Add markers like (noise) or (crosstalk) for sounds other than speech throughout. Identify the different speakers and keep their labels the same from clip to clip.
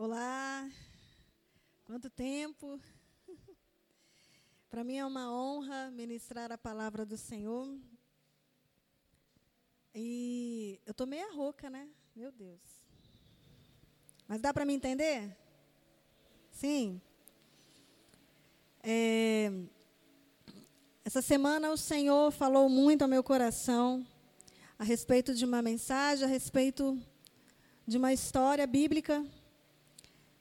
Speaker 1: Olá, quanto tempo. (laughs) Para mim é uma honra ministrar a palavra do Senhor. E eu tô meia rouca, né? Meu Deus. Mas dá para me entender? Sim. É, essa semana o Senhor falou muito ao meu coração a respeito de uma mensagem, a respeito de uma história bíblica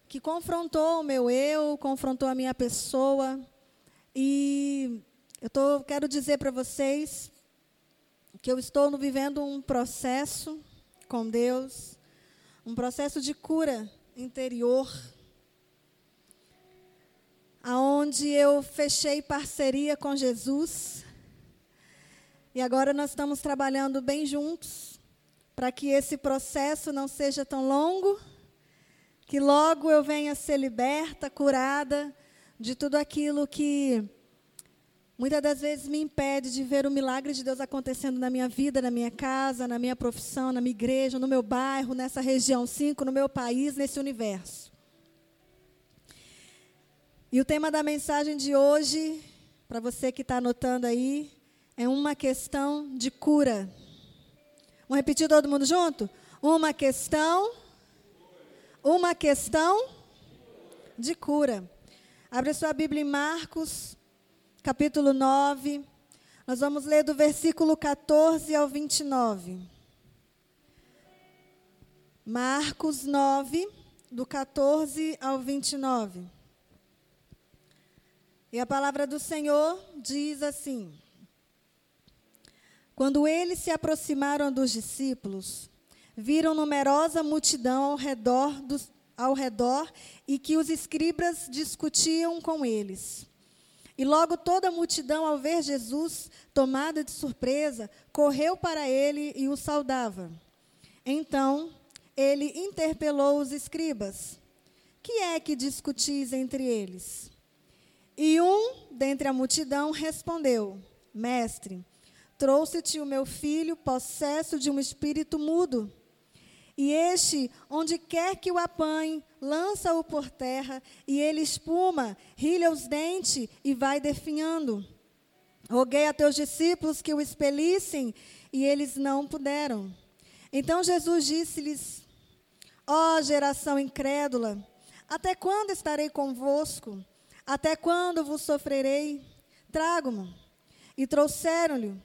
Speaker 1: que confrontou o meu eu, confrontou a minha pessoa. E eu tô, quero dizer para vocês que eu estou vivendo um processo com Deus, um processo de cura interior, aonde eu fechei parceria com Jesus. E agora nós estamos trabalhando bem juntos para que esse processo não seja tão longo que logo eu venha ser liberta, curada de tudo aquilo que muitas das vezes me impede de ver o milagre de Deus acontecendo na minha vida, na minha casa, na minha profissão, na minha igreja, no meu bairro, nessa região 5, no meu país, nesse universo. E o tema da mensagem de hoje, para você que está anotando aí, é uma questão de cura. Vamos repetir todo mundo junto? Uma questão uma questão de cura. Abre sua Bíblia em Marcos, capítulo 9. Nós vamos ler do versículo 14 ao 29. Marcos 9, do 14 ao 29. E a palavra do Senhor diz assim: Quando eles se aproximaram dos discípulos, viram numerosa multidão ao redor, ao redor e que os escribas discutiam com eles. E logo toda a multidão, ao ver Jesus, tomada de surpresa, correu para ele e o saudava. Então ele interpelou os escribas: Que é que discutis entre eles? E um dentre a multidão respondeu: Mestre, trouxe-te o meu filho possesso de um espírito mudo. E este, onde quer que o apanhe, lança-o por terra, e ele espuma, rilha os dentes e vai definhando. Roguei a teus discípulos que o expelissem, e eles não puderam. Então Jesus disse-lhes: Ó oh, geração incrédula, até quando estarei convosco? Até quando vos sofrerei? Trago-mo. E trouxeram-lhe.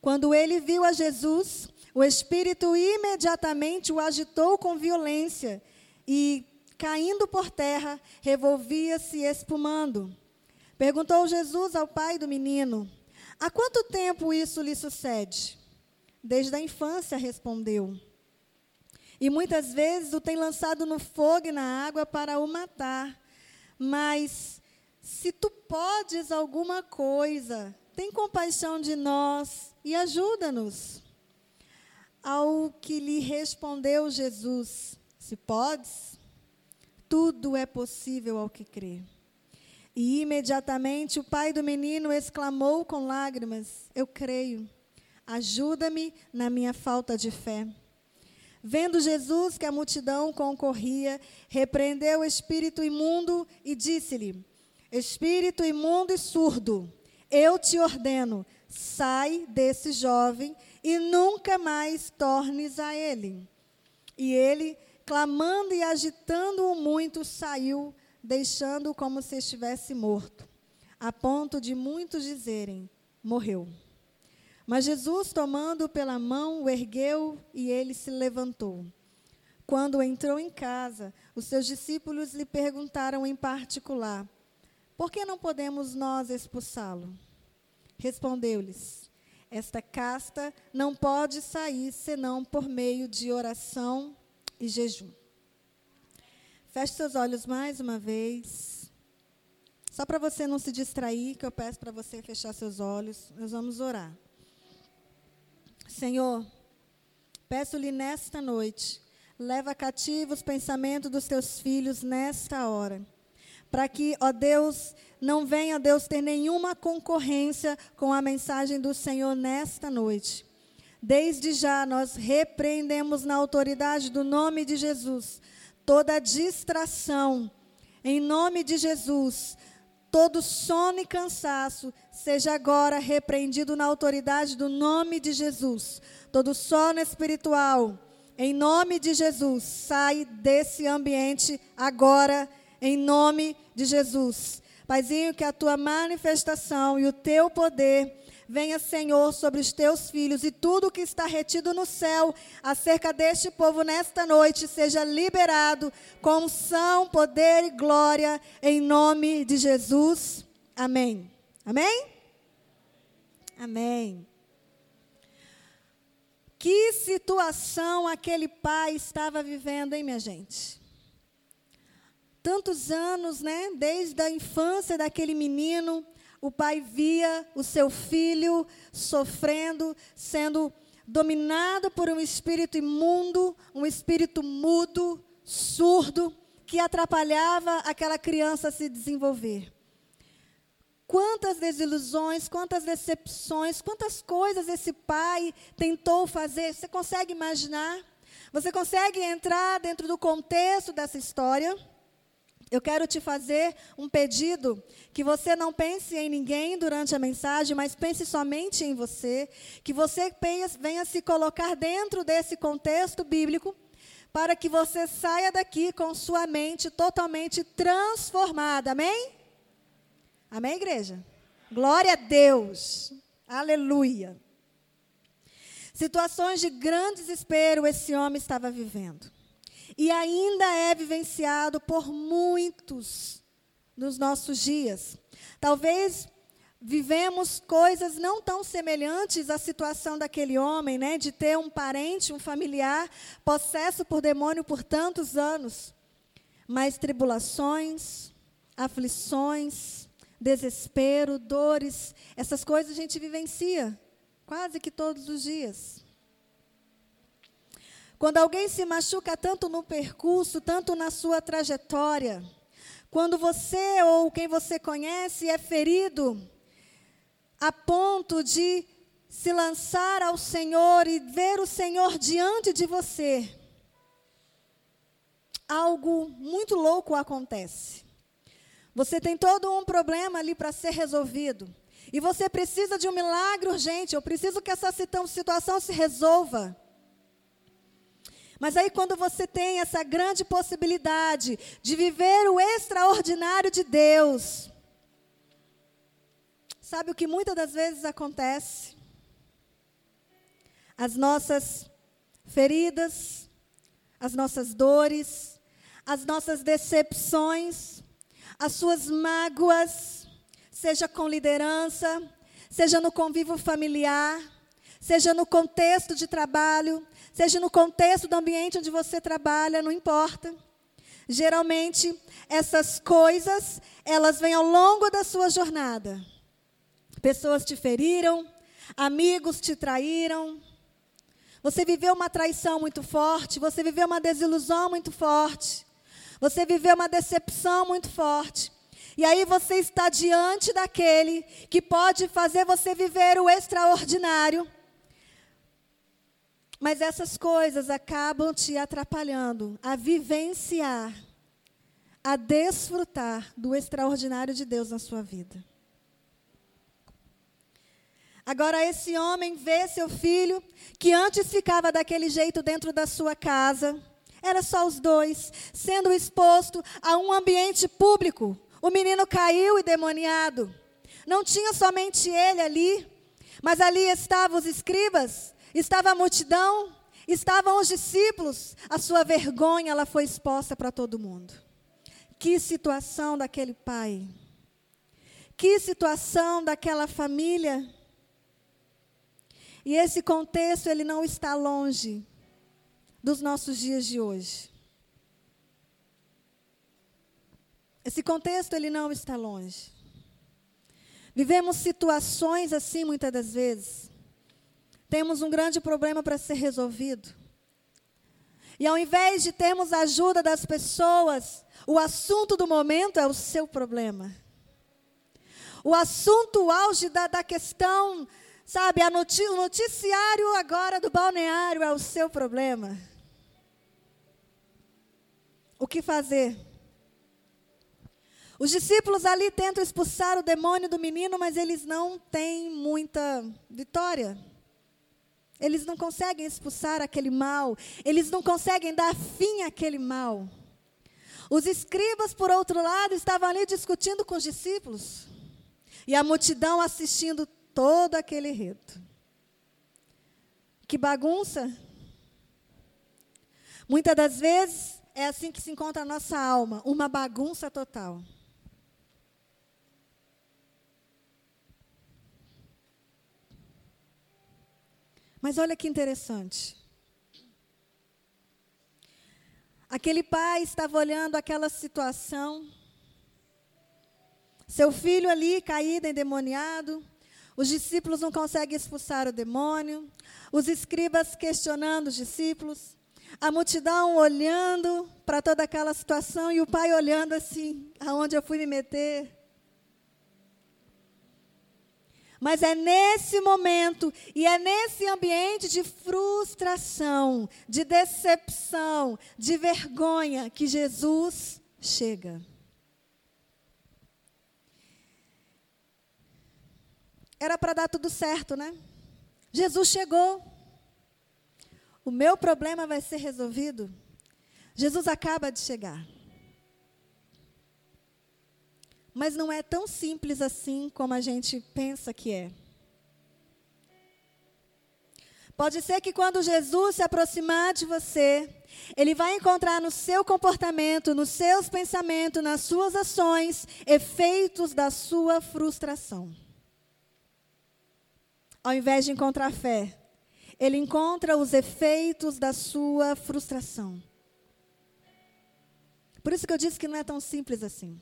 Speaker 1: Quando ele viu a Jesus, o espírito imediatamente o agitou com violência e, caindo por terra, revolvia-se espumando. Perguntou Jesus ao pai do menino: Há quanto tempo isso lhe sucede? Desde a infância, respondeu. E muitas vezes o tem lançado no fogo e na água para o matar. Mas se tu podes alguma coisa, tem compaixão de nós e ajuda-nos. Ao que lhe respondeu Jesus: Se podes, tudo é possível ao que crê. E imediatamente o pai do menino exclamou com lágrimas: Eu creio, ajuda-me na minha falta de fé. Vendo Jesus que a multidão concorria, repreendeu o espírito imundo e disse-lhe: Espírito imundo e surdo, eu te ordeno, sai desse jovem e nunca mais tornes a ele. E ele, clamando e agitando-o muito, saiu, deixando-o como se estivesse morto, a ponto de muitos dizerem: morreu. Mas Jesus, tomando-o pela mão, o ergueu e ele se levantou. Quando entrou em casa, os seus discípulos lhe perguntaram em particular: Por que não podemos nós expulsá-lo? Respondeu-lhes: esta casta não pode sair senão por meio de oração e jejum. Feche seus olhos mais uma vez. Só para você não se distrair, que eu peço para você fechar seus olhos. Nós vamos orar. Senhor, peço-lhe nesta noite, leva cativo os pensamentos dos teus filhos nesta hora para que, ó Deus, não venha, Deus, ter nenhuma concorrência com a mensagem do Senhor nesta noite. Desde já nós repreendemos na autoridade do nome de Jesus toda distração, em nome de Jesus. Todo sono e cansaço seja agora repreendido na autoridade do nome de Jesus. Todo sono espiritual, em nome de Jesus, sai desse ambiente agora, em nome de Jesus. Paizinho, que a tua manifestação e o teu poder venha, Senhor, sobre os teus filhos e tudo que está retido no céu acerca deste povo nesta noite seja liberado com unção, poder e glória, em nome de Jesus. Amém. Amém? Amém. Que situação aquele pai estava vivendo, hein, minha gente? Tantos anos, né? Desde a infância daquele menino, o pai via o seu filho sofrendo, sendo dominado por um espírito imundo, um espírito mudo, surdo, que atrapalhava aquela criança a se desenvolver. Quantas desilusões, quantas decepções, quantas coisas esse pai tentou fazer. Você consegue imaginar? Você consegue entrar dentro do contexto dessa história? Eu quero te fazer um pedido que você não pense em ninguém durante a mensagem, mas pense somente em você, que você venha se colocar dentro desse contexto bíblico, para que você saia daqui com sua mente totalmente transformada. Amém? Amém, igreja? Glória a Deus. Aleluia. Situações de grande desespero esse homem estava vivendo. E ainda é vivenciado por muitos nos nossos dias. Talvez vivemos coisas não tão semelhantes à situação daquele homem, né, de ter um parente, um familiar possesso por demônio por tantos anos. Mas tribulações, aflições, desespero, dores, essas coisas a gente vivencia quase que todos os dias. Quando alguém se machuca tanto no percurso, tanto na sua trajetória, quando você ou quem você conhece é ferido a ponto de se lançar ao Senhor e ver o Senhor diante de você, algo muito louco acontece. Você tem todo um problema ali para ser resolvido. E você precisa de um milagre urgente. Eu preciso que essa situação se resolva. Mas aí, quando você tem essa grande possibilidade de viver o extraordinário de Deus, sabe o que muitas das vezes acontece? As nossas feridas, as nossas dores, as nossas decepções, as suas mágoas, seja com liderança, seja no convívio familiar, seja no contexto de trabalho, seja no contexto do ambiente onde você trabalha, não importa. Geralmente, essas coisas, elas vêm ao longo da sua jornada. Pessoas te feriram, amigos te traíram, você viveu uma traição muito forte, você viveu uma desilusão muito forte. Você viveu uma decepção muito forte. E aí você está diante daquele que pode fazer você viver o extraordinário. Mas essas coisas acabam te atrapalhando a vivenciar, a desfrutar do extraordinário de Deus na sua vida. Agora, esse homem vê seu filho, que antes ficava daquele jeito dentro da sua casa, era só os dois, sendo exposto a um ambiente público. O menino caiu e demoniado. Não tinha somente ele ali, mas ali estavam os escribas, estava a multidão, estavam os discípulos. A sua vergonha ela foi exposta para todo mundo. Que situação daquele pai. Que situação daquela família. E esse contexto ele não está longe dos nossos dias de hoje. Esse contexto ele não está longe. Vivemos situações assim muitas das vezes. Temos um grande problema para ser resolvido. E ao invés de termos a ajuda das pessoas, o assunto do momento é o seu problema. O assunto o auge da, da questão Sabe, noti o noticiário agora do balneário é o seu problema. O que fazer? Os discípulos ali tentam expulsar o demônio do menino, mas eles não têm muita vitória. Eles não conseguem expulsar aquele mal, eles não conseguem dar fim àquele mal. Os escribas, por outro lado, estavam ali discutindo com os discípulos. E a multidão assistindo todo aquele rito. Que bagunça! Muitas das vezes é assim que se encontra a nossa alma, uma bagunça total. Mas olha que interessante. Aquele pai estava olhando aquela situação. Seu filho ali caído, endemoniado. Os discípulos não conseguem expulsar o demônio. Os escribas questionando os discípulos. A multidão olhando para toda aquela situação e o pai olhando assim, aonde eu fui me meter. Mas é nesse momento e é nesse ambiente de frustração, de decepção, de vergonha que Jesus chega. Era para dar tudo certo, né? Jesus chegou. O meu problema vai ser resolvido. Jesus acaba de chegar. Mas não é tão simples assim como a gente pensa que é. Pode ser que quando Jesus se aproximar de você, ele vai encontrar no seu comportamento, nos seus pensamentos, nas suas ações, efeitos da sua frustração. Ao invés de encontrar fé, ele encontra os efeitos da sua frustração. Por isso que eu disse que não é tão simples assim.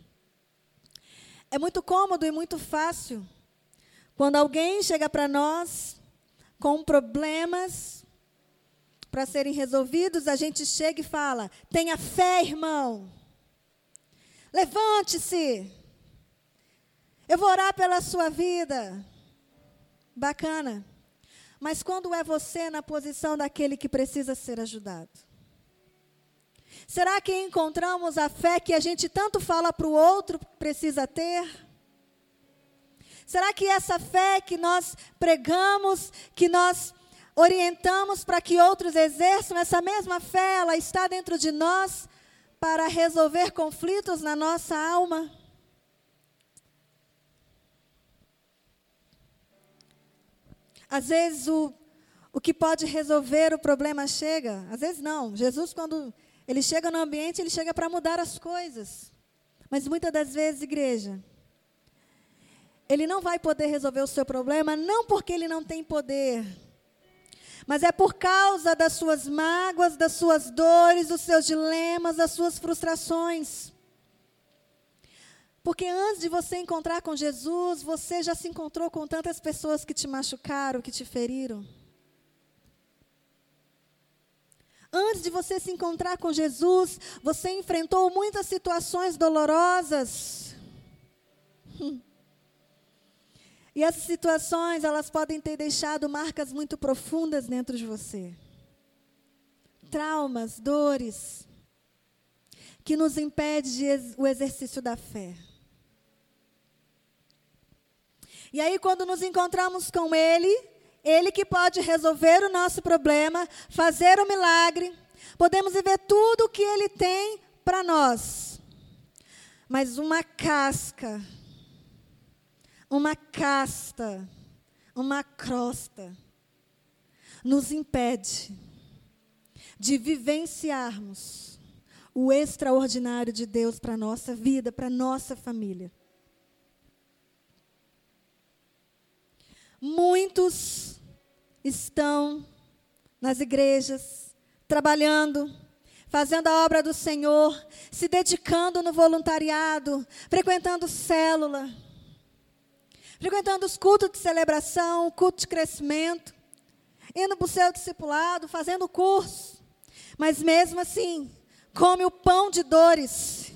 Speaker 1: É muito cômodo e muito fácil quando alguém chega para nós com problemas para serem resolvidos, a gente chega e fala: tenha fé, irmão. Levante-se. Eu vou orar pela sua vida. Bacana. Mas quando é você na posição daquele que precisa ser ajudado? Será que encontramos a fé que a gente tanto fala para o outro precisa ter? Será que essa fé que nós pregamos, que nós orientamos para que outros exerçam, essa mesma fé, ela está dentro de nós para resolver conflitos na nossa alma? Às vezes o, o que pode resolver o problema chega, às vezes não. Jesus, quando ele chega no ambiente, ele chega para mudar as coisas. Mas muitas das vezes, igreja, ele não vai poder resolver o seu problema, não porque ele não tem poder, mas é por causa das suas mágoas, das suas dores, dos seus dilemas, das suas frustrações. Porque antes de você encontrar com Jesus, você já se encontrou com tantas pessoas que te machucaram, que te feriram. Antes de você se encontrar com Jesus, você enfrentou muitas situações dolorosas. E essas situações, elas podem ter deixado marcas muito profundas dentro de você. Traumas, dores, que nos impede o exercício da fé. E aí, quando nos encontramos com Ele, ele que pode resolver o nosso problema, fazer o milagre. Podemos ver tudo o que Ele tem para nós. Mas uma casca, uma casta, uma crosta, nos impede de vivenciarmos o extraordinário de Deus para a nossa vida, para a nossa família. Muitos estão nas igrejas, trabalhando, fazendo a obra do Senhor, se dedicando no voluntariado, frequentando célula, frequentando os cultos de celebração, culto de crescimento, indo para o seu discipulado, fazendo curso, mas mesmo assim, come o pão de dores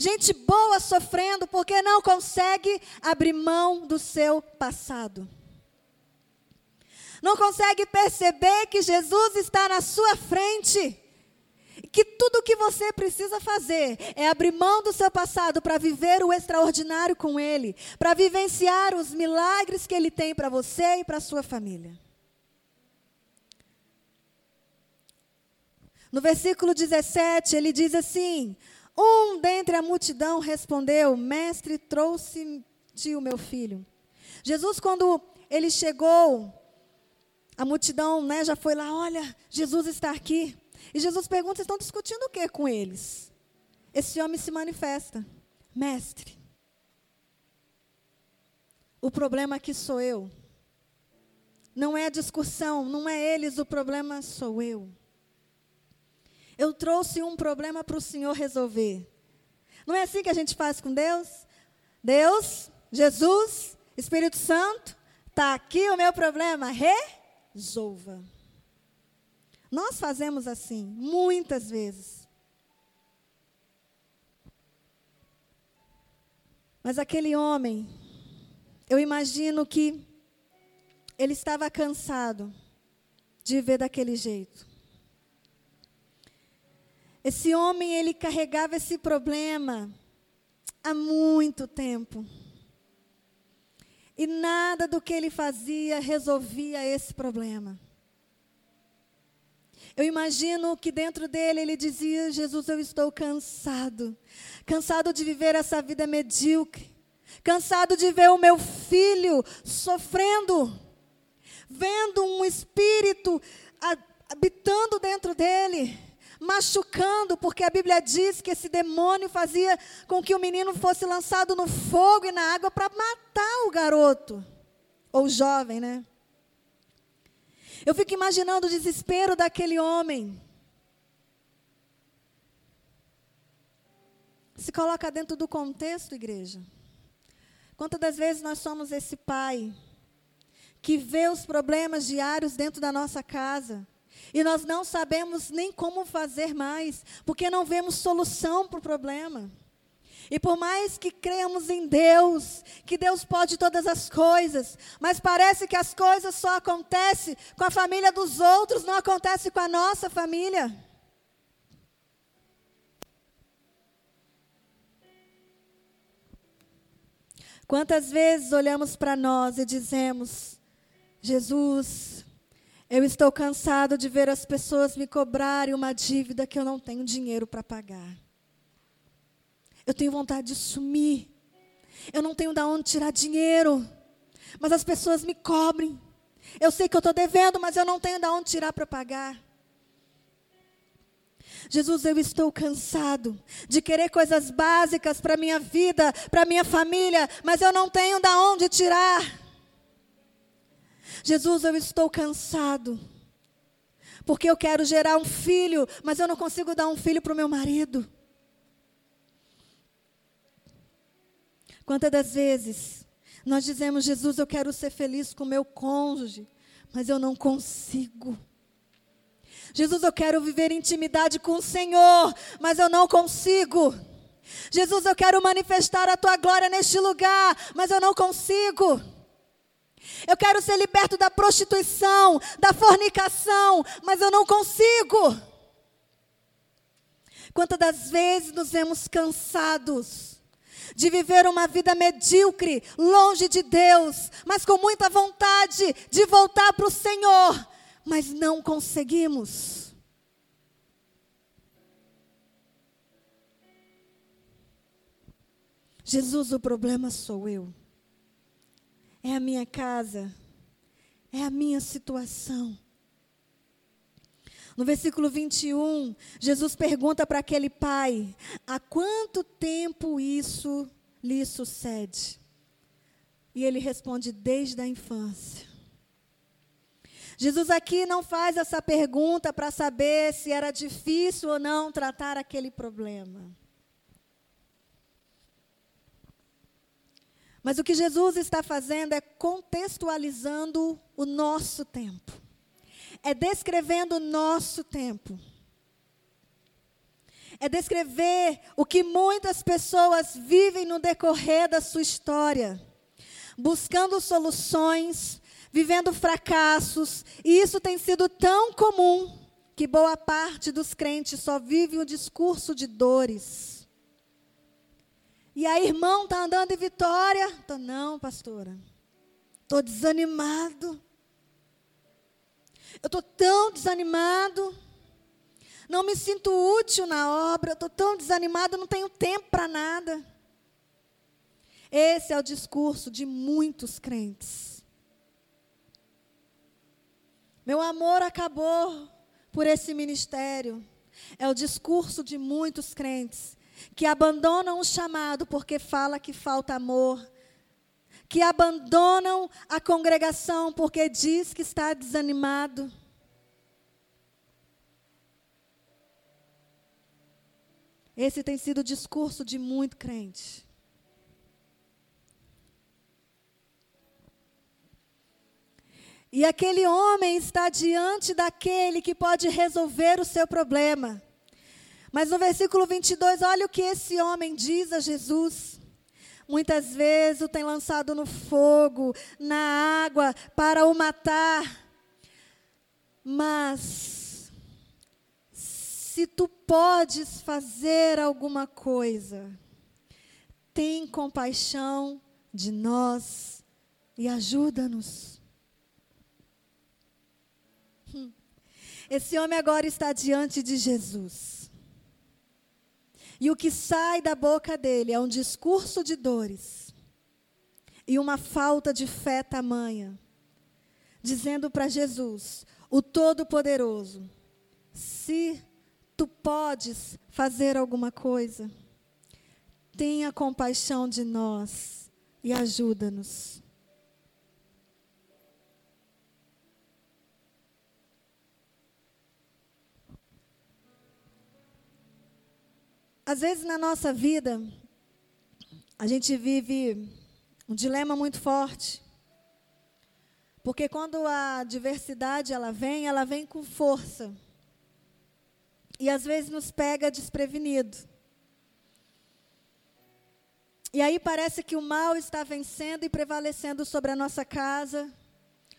Speaker 1: Gente boa sofrendo porque não consegue abrir mão do seu passado. Não consegue perceber que Jesus está na sua frente. Que tudo o que você precisa fazer é abrir mão do seu passado para viver o extraordinário com Ele, para vivenciar os milagres que Ele tem para você e para sua família. No versículo 17, ele diz assim: Um dentre a multidão respondeu: Mestre, trouxe-te o meu filho. Jesus, quando ele chegou, a multidão né, já foi lá: Olha, Jesus está aqui. E Jesus pergunta: Estão discutindo o que com eles? Esse homem se manifesta: Mestre, o problema aqui sou eu. Não é a discussão, não é eles, o problema sou eu. Eu trouxe um problema para o Senhor resolver. Não é assim que a gente faz com Deus? Deus, Jesus, Espírito Santo, está aqui o meu problema, resolva. Nós fazemos assim, muitas vezes. Mas aquele homem, eu imagino que ele estava cansado de ver daquele jeito. Esse homem, ele carregava esse problema há muito tempo. E nada do que ele fazia resolvia esse problema. Eu imagino que dentro dele ele dizia: Jesus, eu estou cansado. Cansado de viver essa vida medíocre. Cansado de ver o meu filho sofrendo. Vendo um espírito habitando dentro dele machucando, porque a Bíblia diz que esse demônio fazia com que o menino fosse lançado no fogo e na água para matar o garoto, ou o jovem, né? Eu fico imaginando o desespero daquele homem. Se coloca dentro do contexto, igreja. Quantas das vezes nós somos esse pai que vê os problemas diários dentro da nossa casa e nós não sabemos nem como fazer mais, porque não vemos solução para o problema. E por mais que creamos em Deus, que Deus pode todas as coisas, mas parece que as coisas só acontecem com a família dos outros, não acontece com a nossa família. Quantas vezes olhamos para nós e dizemos: Jesus, eu estou cansado de ver as pessoas me cobrarem uma dívida que eu não tenho dinheiro para pagar. Eu tenho vontade de sumir. Eu não tenho de onde tirar dinheiro. Mas as pessoas me cobrem. Eu sei que eu estou devendo, mas eu não tenho de onde tirar para pagar. Jesus, eu estou cansado de querer coisas básicas para minha vida, para minha família, mas eu não tenho de onde tirar. Jesus, eu estou cansado. Porque eu quero gerar um filho, mas eu não consigo dar um filho para o meu marido. Quantas das vezes nós dizemos, Jesus, eu quero ser feliz com meu cônjuge, mas eu não consigo. Jesus, eu quero viver intimidade com o Senhor, mas eu não consigo. Jesus, eu quero manifestar a tua glória neste lugar, mas eu não consigo. Eu quero ser liberto da prostituição, da fornicação, mas eu não consigo. Quantas das vezes nos vemos cansados de viver uma vida medíocre, longe de Deus, mas com muita vontade de voltar para o Senhor, mas não conseguimos. Jesus, o problema sou eu é a minha casa, é a minha situação. No versículo 21, Jesus pergunta para aquele pai: há quanto tempo isso lhe sucede? E ele responde: desde a infância. Jesus aqui não faz essa pergunta para saber se era difícil ou não tratar aquele problema. Mas o que Jesus está fazendo é contextualizando o nosso tempo. É descrevendo o nosso tempo. É descrever o que muitas pessoas vivem no decorrer da sua história, buscando soluções, vivendo fracassos, e isso tem sido tão comum que boa parte dos crentes só vive o discurso de dores. E aí, irmão, está andando em vitória? Tô, não, pastora. Estou desanimado. Eu estou tão desanimado. Não me sinto útil na obra. Estou tão desanimado, não tenho tempo para nada. Esse é o discurso de muitos crentes. Meu amor acabou por esse ministério. É o discurso de muitos crentes que abandonam o chamado porque fala que falta amor, que abandonam a congregação porque diz que está desanimado. Esse tem sido o discurso de muito crente. E aquele homem está diante daquele que pode resolver o seu problema. Mas no versículo 22, olha o que esse homem diz a Jesus. Muitas vezes o tem lançado no fogo, na água, para o matar. Mas, se tu podes fazer alguma coisa, tem compaixão de nós e ajuda-nos. Esse homem agora está diante de Jesus. E o que sai da boca dele é um discurso de dores e uma falta de fé tamanha, dizendo para Jesus, o Todo-Poderoso: se tu podes fazer alguma coisa, tenha compaixão de nós e ajuda-nos. Às vezes na nossa vida, a gente vive um dilema muito forte. Porque quando a diversidade ela vem, ela vem com força. E às vezes nos pega desprevenido. E aí parece que o mal está vencendo e prevalecendo sobre a nossa casa,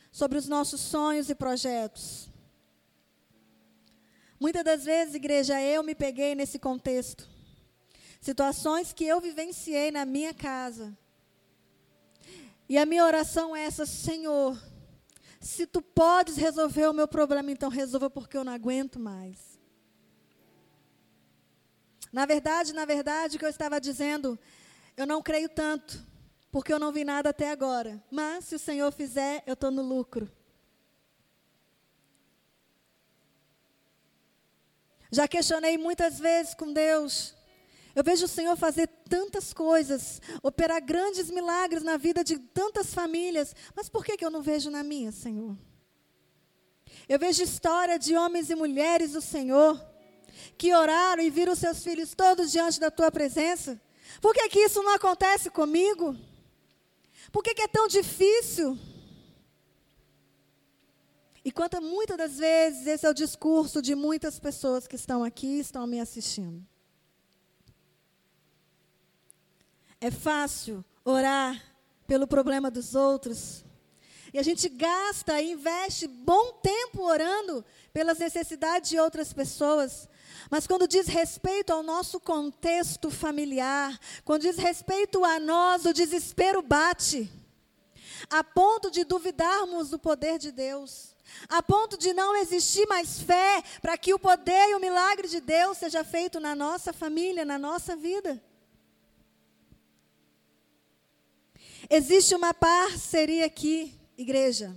Speaker 1: sobre os nossos sonhos e projetos. Muitas das vezes, igreja, eu me peguei nesse contexto. Situações que eu vivenciei na minha casa. E a minha oração é essa, Senhor, se tu podes resolver o meu problema, então resolva porque eu não aguento mais. Na verdade, na verdade, o que eu estava dizendo, eu não creio tanto, porque eu não vi nada até agora. Mas se o Senhor fizer, eu estou no lucro. Já questionei muitas vezes com Deus eu vejo o Senhor fazer tantas coisas, operar grandes milagres na vida de tantas famílias, mas por que, que eu não vejo na minha, Senhor? Eu vejo história de homens e mulheres do Senhor que oraram e viram seus filhos todos diante da tua presença. Por que, que isso não acontece comigo? Por que, que é tão difícil? E quanto muitas das vezes esse é o discurso de muitas pessoas que estão aqui estão me assistindo. É fácil orar pelo problema dos outros. E a gente gasta e investe bom tempo orando pelas necessidades de outras pessoas. Mas quando diz respeito ao nosso contexto familiar, quando diz respeito a nós, o desespero bate. A ponto de duvidarmos do poder de Deus. A ponto de não existir mais fé para que o poder e o milagre de Deus seja feito na nossa família, na nossa vida. Existe uma parceria aqui, igreja.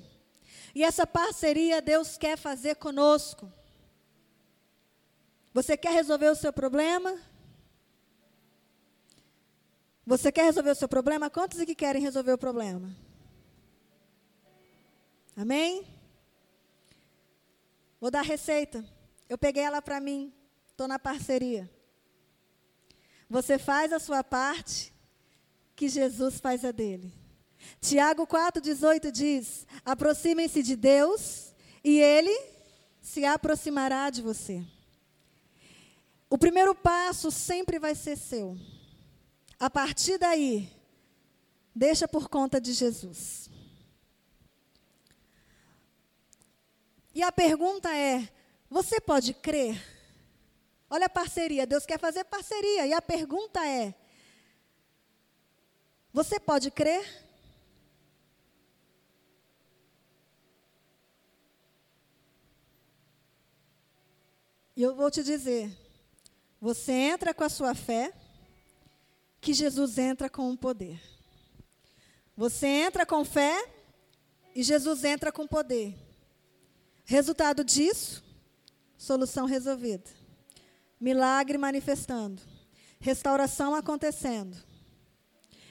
Speaker 1: E essa parceria Deus quer fazer conosco. Você quer resolver o seu problema? Você quer resolver o seu problema? Quantos aqui querem resolver o problema? Amém? Vou dar a receita. Eu peguei ela para mim. Estou na parceria. Você faz a sua parte que Jesus faz a dele. Tiago 4,18 diz: aproximem-se de Deus e ele se aproximará de você. O primeiro passo sempre vai ser seu. A partir daí, deixa por conta de Jesus. E a pergunta é: você pode crer? Olha a parceria, Deus quer fazer parceria. E a pergunta é: você pode crer? E eu vou te dizer: você entra com a sua fé, que Jesus entra com o poder. Você entra com fé e Jesus entra com poder. Resultado disso, solução resolvida. Milagre manifestando. Restauração acontecendo.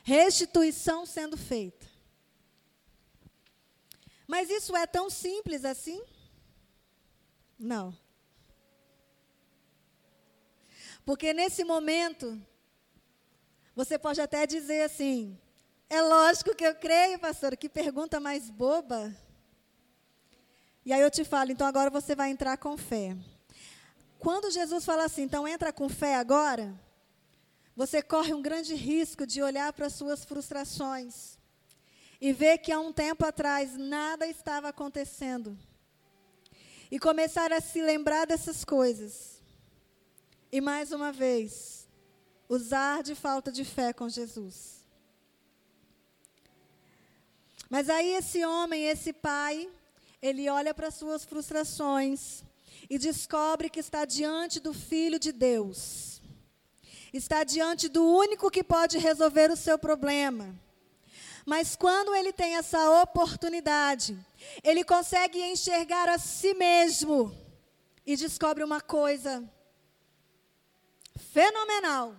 Speaker 1: Restituição sendo feita. Mas isso é tão simples assim? Não. Porque nesse momento, você pode até dizer assim: é lógico que eu creio, pastor, que pergunta mais boba. E aí eu te falo, então agora você vai entrar com fé. Quando Jesus fala assim, então entra com fé agora, você corre um grande risco de olhar para as suas frustrações e ver que há um tempo atrás nada estava acontecendo. E começar a se lembrar dessas coisas. E mais uma vez, usar de falta de fé com Jesus. Mas aí esse homem, esse pai, ele olha para suas frustrações e descobre que está diante do Filho de Deus. Está diante do único que pode resolver o seu problema. Mas quando ele tem essa oportunidade, ele consegue enxergar a si mesmo e descobre uma coisa fenomenal.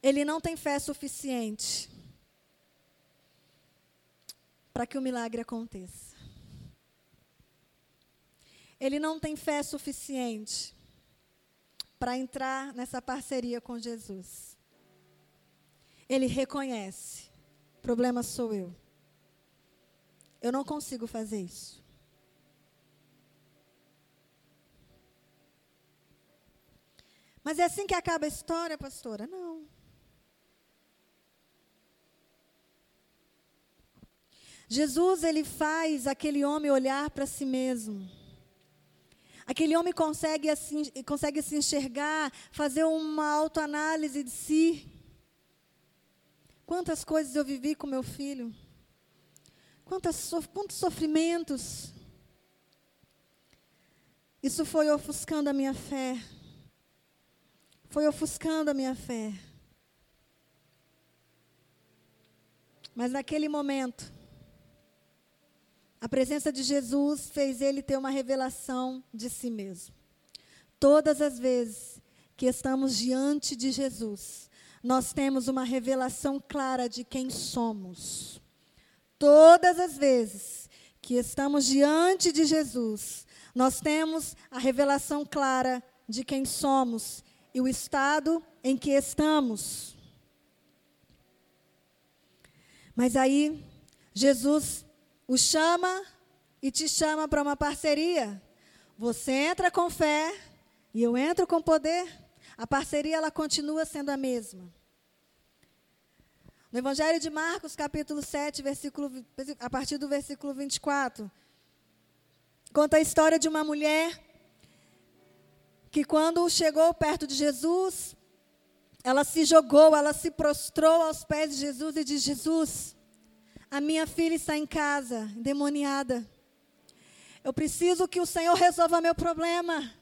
Speaker 1: Ele não tem fé suficiente para que o milagre aconteça. Ele não tem fé suficiente para entrar nessa parceria com Jesus. Ele reconhece: problema sou eu. Eu não consigo fazer isso. Mas é assim que acaba a história, pastora? Não. Jesus, ele faz aquele homem olhar para si mesmo. Aquele homem consegue, assim, consegue se enxergar, fazer uma autoanálise de si. Quantas coisas eu vivi com meu filho. Quantas, quantos sofrimentos. Isso foi ofuscando a minha fé. Foi ofuscando a minha fé. Mas naquele momento, a presença de Jesus fez ele ter uma revelação de si mesmo. Todas as vezes que estamos diante de Jesus, nós temos uma revelação clara de quem somos. Todas as vezes que estamos diante de Jesus, nós temos a revelação clara de quem somos e o estado em que estamos. Mas aí, Jesus o chama e te chama para uma parceria. Você entra com fé e eu entro com poder. A parceria ela continua sendo a mesma. No Evangelho de Marcos, capítulo 7, versículo, a partir do versículo 24, conta a história de uma mulher que quando chegou perto de Jesus, ela se jogou, ela se prostrou aos pés de Jesus e disse: Jesus, a minha filha está em casa, endemoniada. Eu preciso que o Senhor resolva meu problema.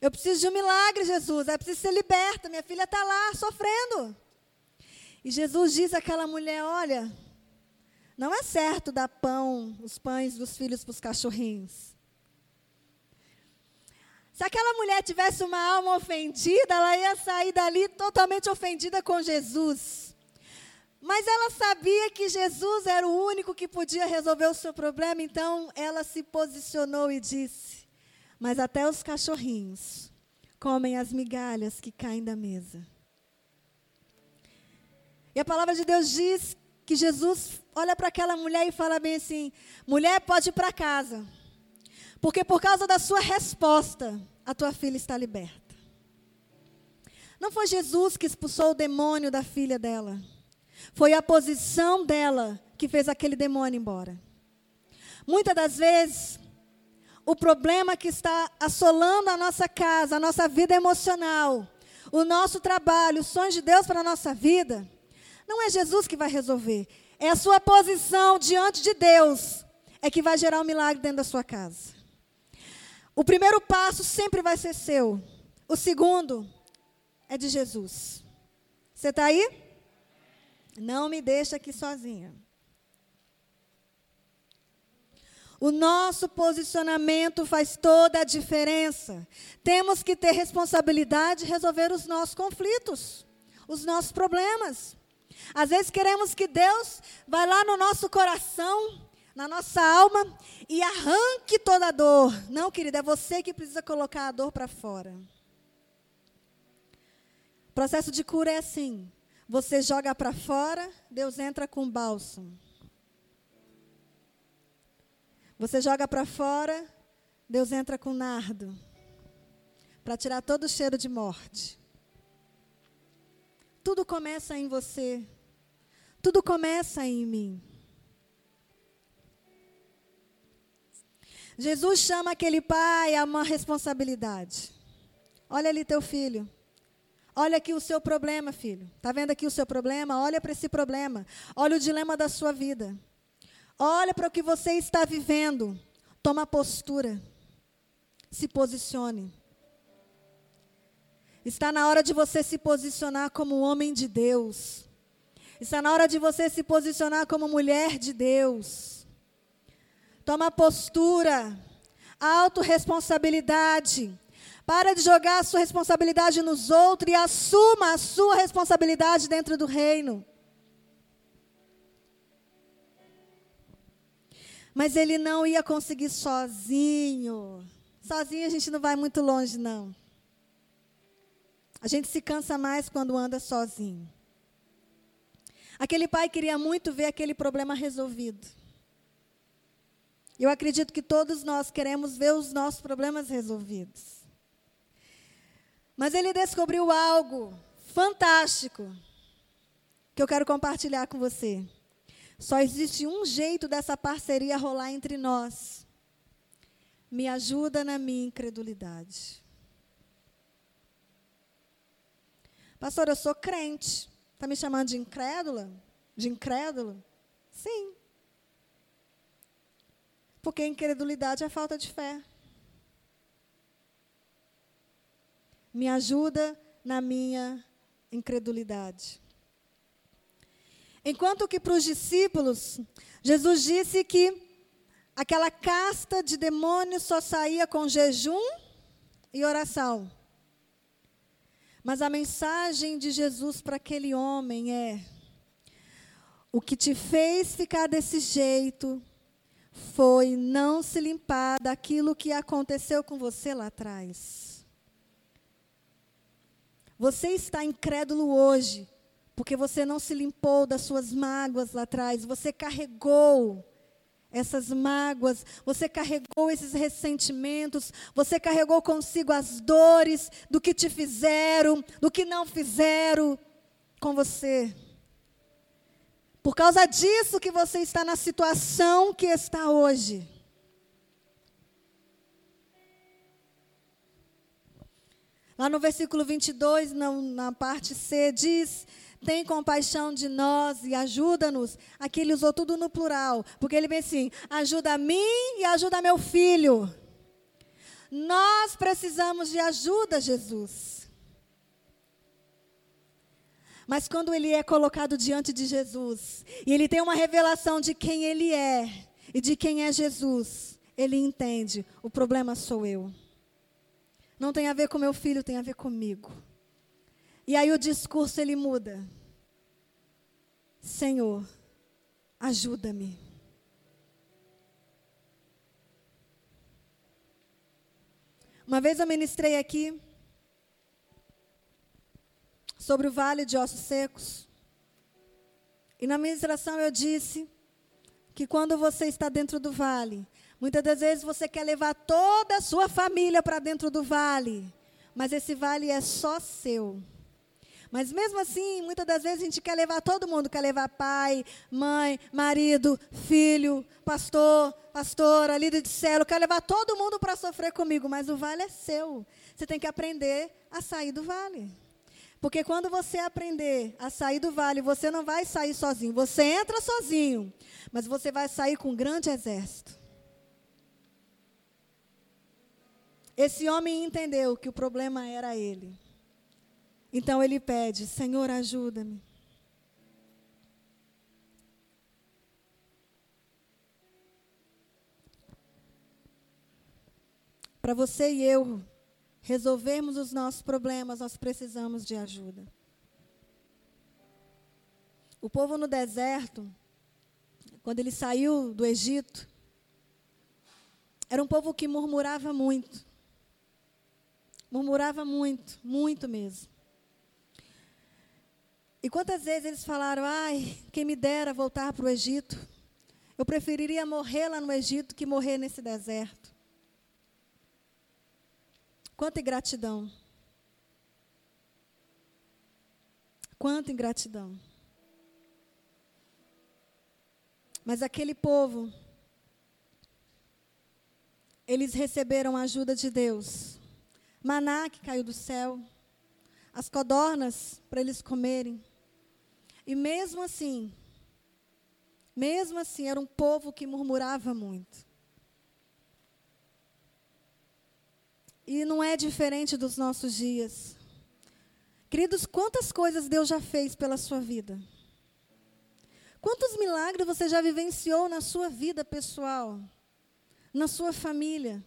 Speaker 1: Eu preciso de um milagre, Jesus. Eu preciso ser liberta. Minha filha está lá sofrendo. E Jesus diz àquela mulher: Olha, não é certo dar pão, os pães dos filhos para os cachorrinhos. Se aquela mulher tivesse uma alma ofendida, ela ia sair dali totalmente ofendida com Jesus. Mas ela sabia que Jesus era o único que podia resolver o seu problema, então ela se posicionou e disse: Mas até os cachorrinhos comem as migalhas que caem da mesa. E a palavra de Deus diz que Jesus olha para aquela mulher e fala bem assim: mulher, pode ir para casa, porque por causa da sua resposta, a tua filha está liberta. Não foi Jesus que expulsou o demônio da filha dela. Foi a posição dela que fez aquele demônio embora. Muitas das vezes, o problema que está assolando a nossa casa, a nossa vida emocional, o nosso trabalho, os sonhos de Deus para a nossa vida, não é Jesus que vai resolver. É a sua posição diante de Deus é que vai gerar um milagre dentro da sua casa. O primeiro passo sempre vai ser seu. O segundo é de Jesus. Você está aí? Não me deixa aqui sozinha. O nosso posicionamento faz toda a diferença. Temos que ter responsabilidade de resolver os nossos conflitos, os nossos problemas. Às vezes queremos que Deus vá lá no nosso coração, na nossa alma e arranque toda a dor. Não, querida, é você que precisa colocar a dor para fora. O processo de cura é assim: você joga para fora, Deus entra com bálsamo. Você joga para fora, Deus entra com nardo para tirar todo o cheiro de morte. Tudo começa em você. Tudo começa em mim. Jesus chama aquele pai a uma responsabilidade. Olha ali teu filho. Olha aqui o seu problema, filho. Está vendo aqui o seu problema? Olha para esse problema. Olha o dilema da sua vida. Olha para o que você está vivendo. Toma postura. Se posicione. Está na hora de você se posicionar como homem de Deus. Está na hora de você se posicionar como mulher de Deus. Toma postura. Autoresponsabilidade. Para de jogar a sua responsabilidade nos outros e assuma a sua responsabilidade dentro do reino. Mas ele não ia conseguir sozinho. Sozinho a gente não vai muito longe, não. A gente se cansa mais quando anda sozinho. Aquele pai queria muito ver aquele problema resolvido. Eu acredito que todos nós queremos ver os nossos problemas resolvidos. Mas ele descobriu algo fantástico que eu quero compartilhar com você. Só existe um jeito dessa parceria rolar entre nós. Me ajuda na minha incredulidade. Pastor, eu sou crente. Está me chamando de incrédula? De incrédulo? Sim. Porque incredulidade é falta de fé. Me ajuda na minha incredulidade. Enquanto que para os discípulos, Jesus disse que aquela casta de demônios só saía com jejum e oração. Mas a mensagem de Jesus para aquele homem é: o que te fez ficar desse jeito foi não se limpar daquilo que aconteceu com você lá atrás. Você está incrédulo hoje, porque você não se limpou das suas mágoas lá atrás, você carregou essas mágoas, você carregou esses ressentimentos, você carregou consigo as dores do que te fizeram, do que não fizeram com você. Por causa disso que você está na situação que está hoje. Lá no versículo 22, na, na parte C, diz tem compaixão de nós e ajuda-nos. Aqui ele usou tudo no plural, porque ele vem assim: ajuda a mim e ajuda meu filho. Nós precisamos de ajuda, Jesus. Mas quando ele é colocado diante de Jesus, e ele tem uma revelação de quem ele é e de quem é Jesus, ele entende: o problema sou eu. Não tem a ver com meu filho, tem a ver comigo. E aí o discurso ele muda. Senhor, ajuda-me. Uma vez eu ministrei aqui sobre o vale de ossos secos. E na ministração eu disse que quando você está dentro do vale, muitas das vezes você quer levar toda a sua família para dentro do vale, mas esse vale é só seu. Mas mesmo assim, muitas das vezes a gente quer levar todo mundo, quer levar pai, mãe, marido, filho, pastor, pastora, líder de célula, quer levar todo mundo para sofrer comigo, mas o vale é seu. Você tem que aprender a sair do vale. Porque quando você aprender a sair do vale, você não vai sair sozinho. Você entra sozinho, mas você vai sair com um grande exército. Esse homem entendeu que o problema era ele. Então ele pede: Senhor, ajuda-me. Para você e eu resolvermos os nossos problemas, nós precisamos de ajuda. O povo no deserto, quando ele saiu do Egito, era um povo que murmurava muito. Murmurava muito, muito mesmo. E quantas vezes eles falaram: ai, quem me dera voltar para o Egito. Eu preferiria morrer lá no Egito que morrer nesse deserto. Quanta ingratidão. Quanta ingratidão. Mas aquele povo, eles receberam a ajuda de Deus. Maná que caiu do céu, as codornas para eles comerem. E mesmo assim, mesmo assim, era um povo que murmurava muito. E não é diferente dos nossos dias. Queridos, quantas coisas Deus já fez pela sua vida? Quantos milagres você já vivenciou na sua vida pessoal? Na sua família?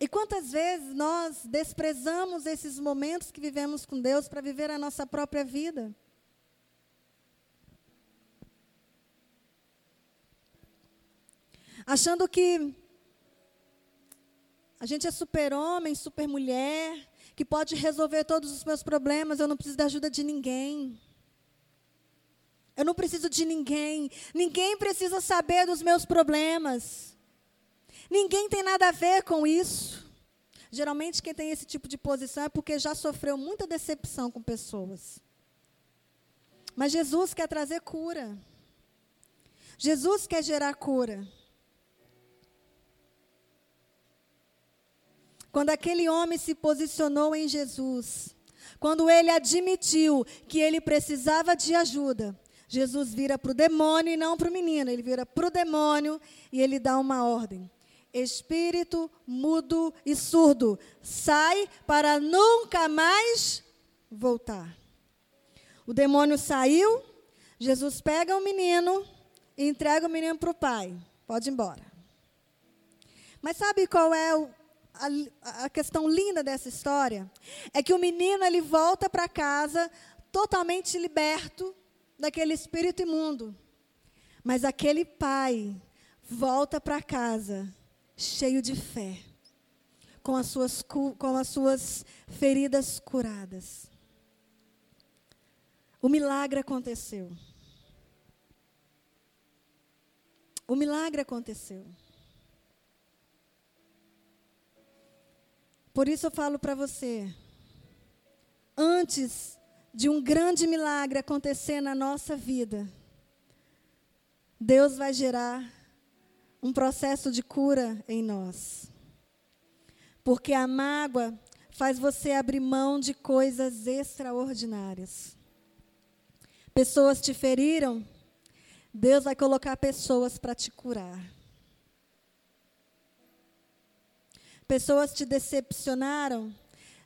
Speaker 1: E quantas vezes nós desprezamos esses momentos que vivemos com Deus para viver a nossa própria vida? Achando que a gente é super-homem, super-mulher, que pode resolver todos os meus problemas, eu não preciso da ajuda de ninguém. Eu não preciso de ninguém. Ninguém precisa saber dos meus problemas. Ninguém tem nada a ver com isso. Geralmente, quem tem esse tipo de posição é porque já sofreu muita decepção com pessoas. Mas Jesus quer trazer cura. Jesus quer gerar cura. Quando aquele homem se posicionou em Jesus, quando ele admitiu que ele precisava de ajuda, Jesus vira para o demônio e não para o menino, ele vira para o demônio e ele dá uma ordem espírito mudo e surdo, sai para nunca mais voltar. O demônio saiu, Jesus pega o menino e entrega o menino para o pai. Pode ir embora. Mas sabe qual é o, a, a questão linda dessa história? É que o menino ele volta para casa totalmente liberto daquele espírito imundo. Mas aquele pai volta para casa cheio de fé, com as suas, com as suas feridas curadas. O milagre aconteceu. O milagre aconteceu. Por isso eu falo para você, antes de um grande milagre acontecer na nossa vida, Deus vai gerar um processo de cura em nós. Porque a mágoa faz você abrir mão de coisas extraordinárias. Pessoas te feriram, Deus vai colocar pessoas para te curar. Pessoas te decepcionaram,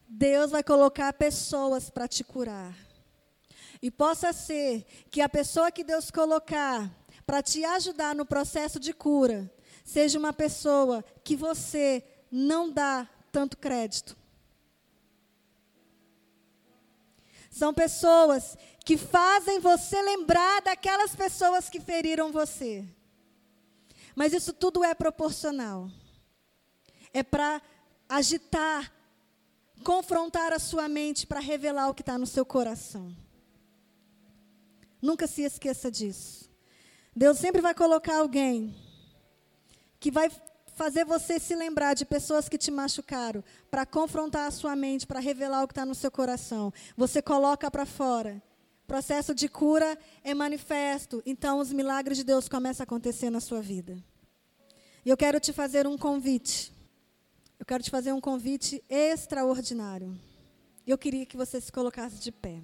Speaker 1: Deus vai colocar pessoas para te curar. E possa ser que a pessoa que Deus colocar para te ajudar no processo de cura, seja uma pessoa que você não dá tanto crédito. São pessoas que fazem você lembrar daquelas pessoas que feriram você. Mas isso tudo é proporcional. É para agitar, confrontar a sua mente para revelar o que está no seu coração. Nunca se esqueça disso. Deus sempre vai colocar alguém que vai fazer você se lembrar de pessoas que te machucaram, para confrontar a sua mente, para revelar o que está no seu coração. Você coloca para fora. Processo de cura é manifesto, então os milagres de Deus começam a acontecer na sua vida. E eu quero te fazer um convite. Eu quero te fazer um convite extraordinário. Eu queria que você se colocasse de pé.